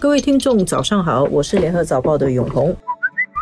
各位听众，早上好，我是联合早报的永红，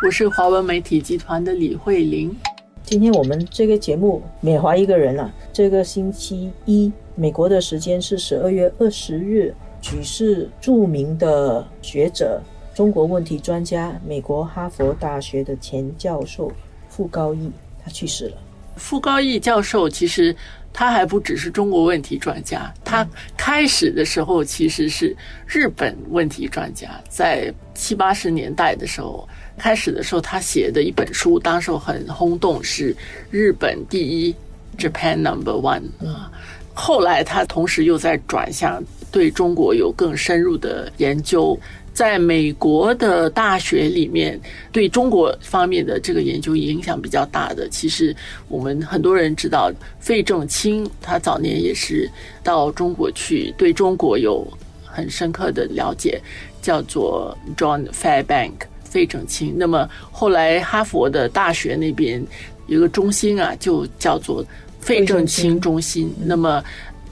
我是华文媒体集团的李慧玲。今天我们这个节目缅怀一个人啊，这个星期一，美国的时间是十二月二十日，举世著名的学者、中国问题专家、美国哈佛大学的前教授傅高义，他去世了。傅高义教授其实。他还不只是中国问题专家，他开始的时候其实是日本问题专家。在七八十年代的时候，开始的时候他写的一本书，当时很轰动，是日本第一 （Japan Number One） 啊。后来他同时又在转向对中国有更深入的研究。在美国的大学里面，对中国方面的这个研究影响比较大的，其实我们很多人知道，费正清他早年也是到中国去，对中国有很深刻的了解，叫做 John Fairbank 费正清。那么后来哈佛的大学那边有个中心啊，就叫做费正清中心。那么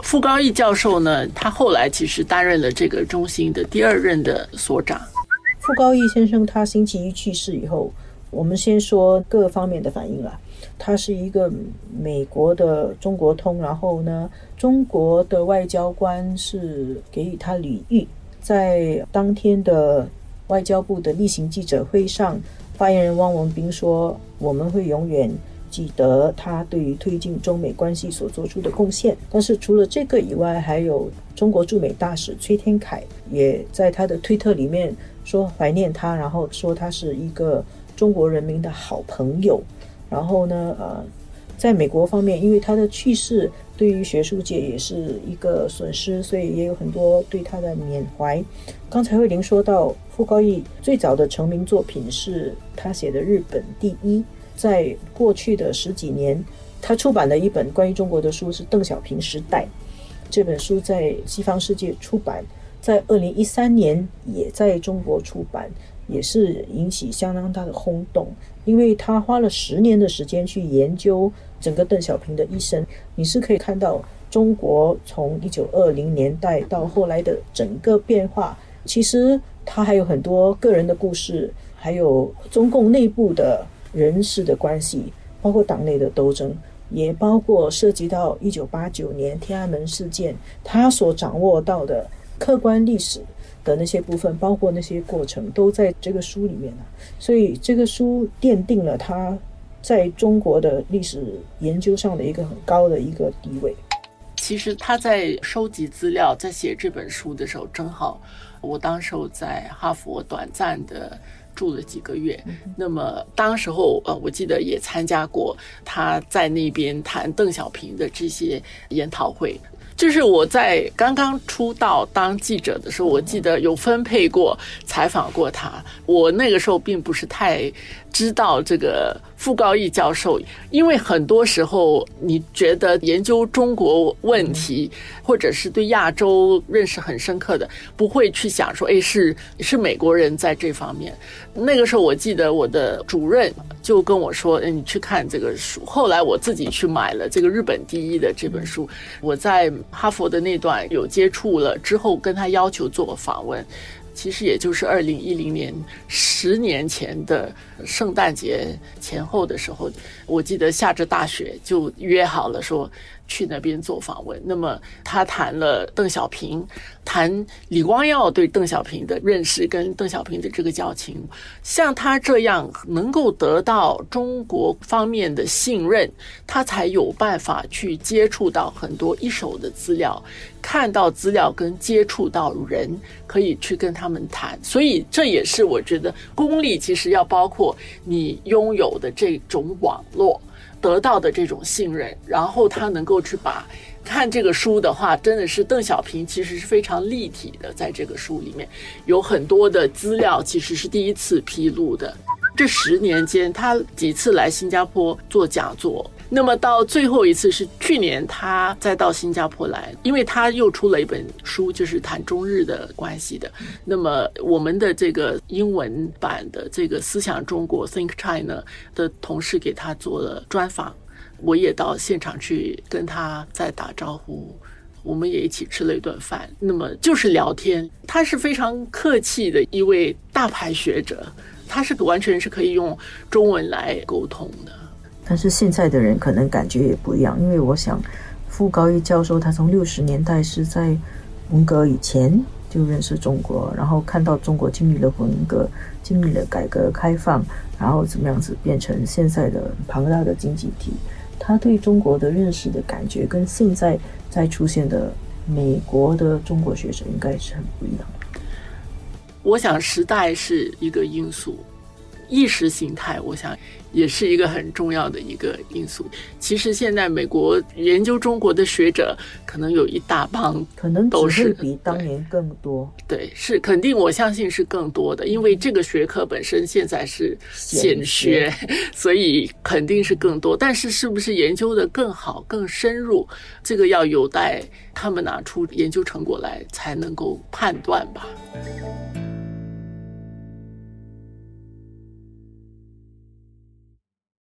傅高义教授呢，他后来其实担任了这个中心的第二任的所长。傅高义先生他星期一去世以后，我们先说各方面的反应了。他是一个美国的中国通，然后呢，中国的外交官是给予他礼遇。在当天的外交部的例行记者会上，发言人汪文斌说：“我们会永远。”记得他对于推进中美关系所做出的贡献，但是除了这个以外，还有中国驻美大使崔天凯也在他的推特里面说怀念他，然后说他是一个中国人民的好朋友。然后呢，呃，在美国方面，因为他的去世对于学术界也是一个损失，所以也有很多对他的缅怀。刚才慧玲说到傅高义最早的成名作品是他写的《日本第一》。在过去的十几年，他出版的一本关于中国的书是《邓小平时代》。这本书在西方世界出版，在二零一三年也在中国出版，也是引起相当大的轰动。因为他花了十年的时间去研究整个邓小平的一生，你是可以看到中国从一九二零年代到后来的整个变化。其实他还有很多个人的故事，还有中共内部的。人事的关系，包括党内的斗争，也包括涉及到一九八九年天安门事件，他所掌握到的客观历史的那些部分，包括那些过程，都在这个书里面了。所以这个书奠定了他在中国的历史研究上的一个很高的一个地位。其实他在收集资料，在写这本书的时候，正好我当时在哈佛短暂的。住了几个月，那么当时候呃，我记得也参加过他在那边谈邓小平的这些研讨会。就是我在刚刚出道当记者的时候，我记得有分配过采访过他。我那个时候并不是太知道这个。傅高义教授，因为很多时候你觉得研究中国问题，或者是对亚洲认识很深刻的，不会去想说，哎，是是美国人在这方面。那个时候我记得我的主任就跟我说，你去看这个书。后来我自己去买了这个日本第一的这本书。我在哈佛的那段有接触了之后，跟他要求做访问。其实也就是二零一零年十年前的圣诞节前后的时候，我记得下着大雪就约好了说。去那边做访问，那么他谈了邓小平，谈李光耀对邓小平的认识跟邓小平的这个交情，像他这样能够得到中国方面的信任，他才有办法去接触到很多一手的资料，看到资料跟接触到人，可以去跟他们谈。所以这也是我觉得功力其实要包括你拥有的这种网络。得到的这种信任，然后他能够去把看这个书的话，真的是邓小平其实是非常立体的，在这个书里面有很多的资料，其实是第一次披露的。这十年间，他几次来新加坡做讲座。那么到最后一次是去年，他再到新加坡来，因为他又出了一本书，就是谈中日的关系的。那么我们的这个英文版的这个《思想中国》（Think China） 的同事给他做了专访，我也到现场去跟他再打招呼。我们也一起吃了一顿饭，那么就是聊天。他是非常客气的一位大牌学者，他是完全是可以用中文来沟通的。但是现在的人可能感觉也不一样，因为我想，傅高义教授他从六十年代是在文革以前就认识中国，然后看到中国经历了文革，经历了改革开放，然后怎么样子变成现在的庞大的经济体，他对中国的认识的感觉跟现在在出现的美国的中国学者应该是很不一样。我想时代是一个因素。意识形态，我想也是一个很重要的一个因素。其实现在美国研究中国的学者可能有一大帮，可能都是比当年更多。对，是肯定，我相信是更多的，因为这个学科本身现在是显学，所以肯定是更多。但是是不是研究的更好、更深入，这个要有待他们拿出研究成果来才能够判断吧。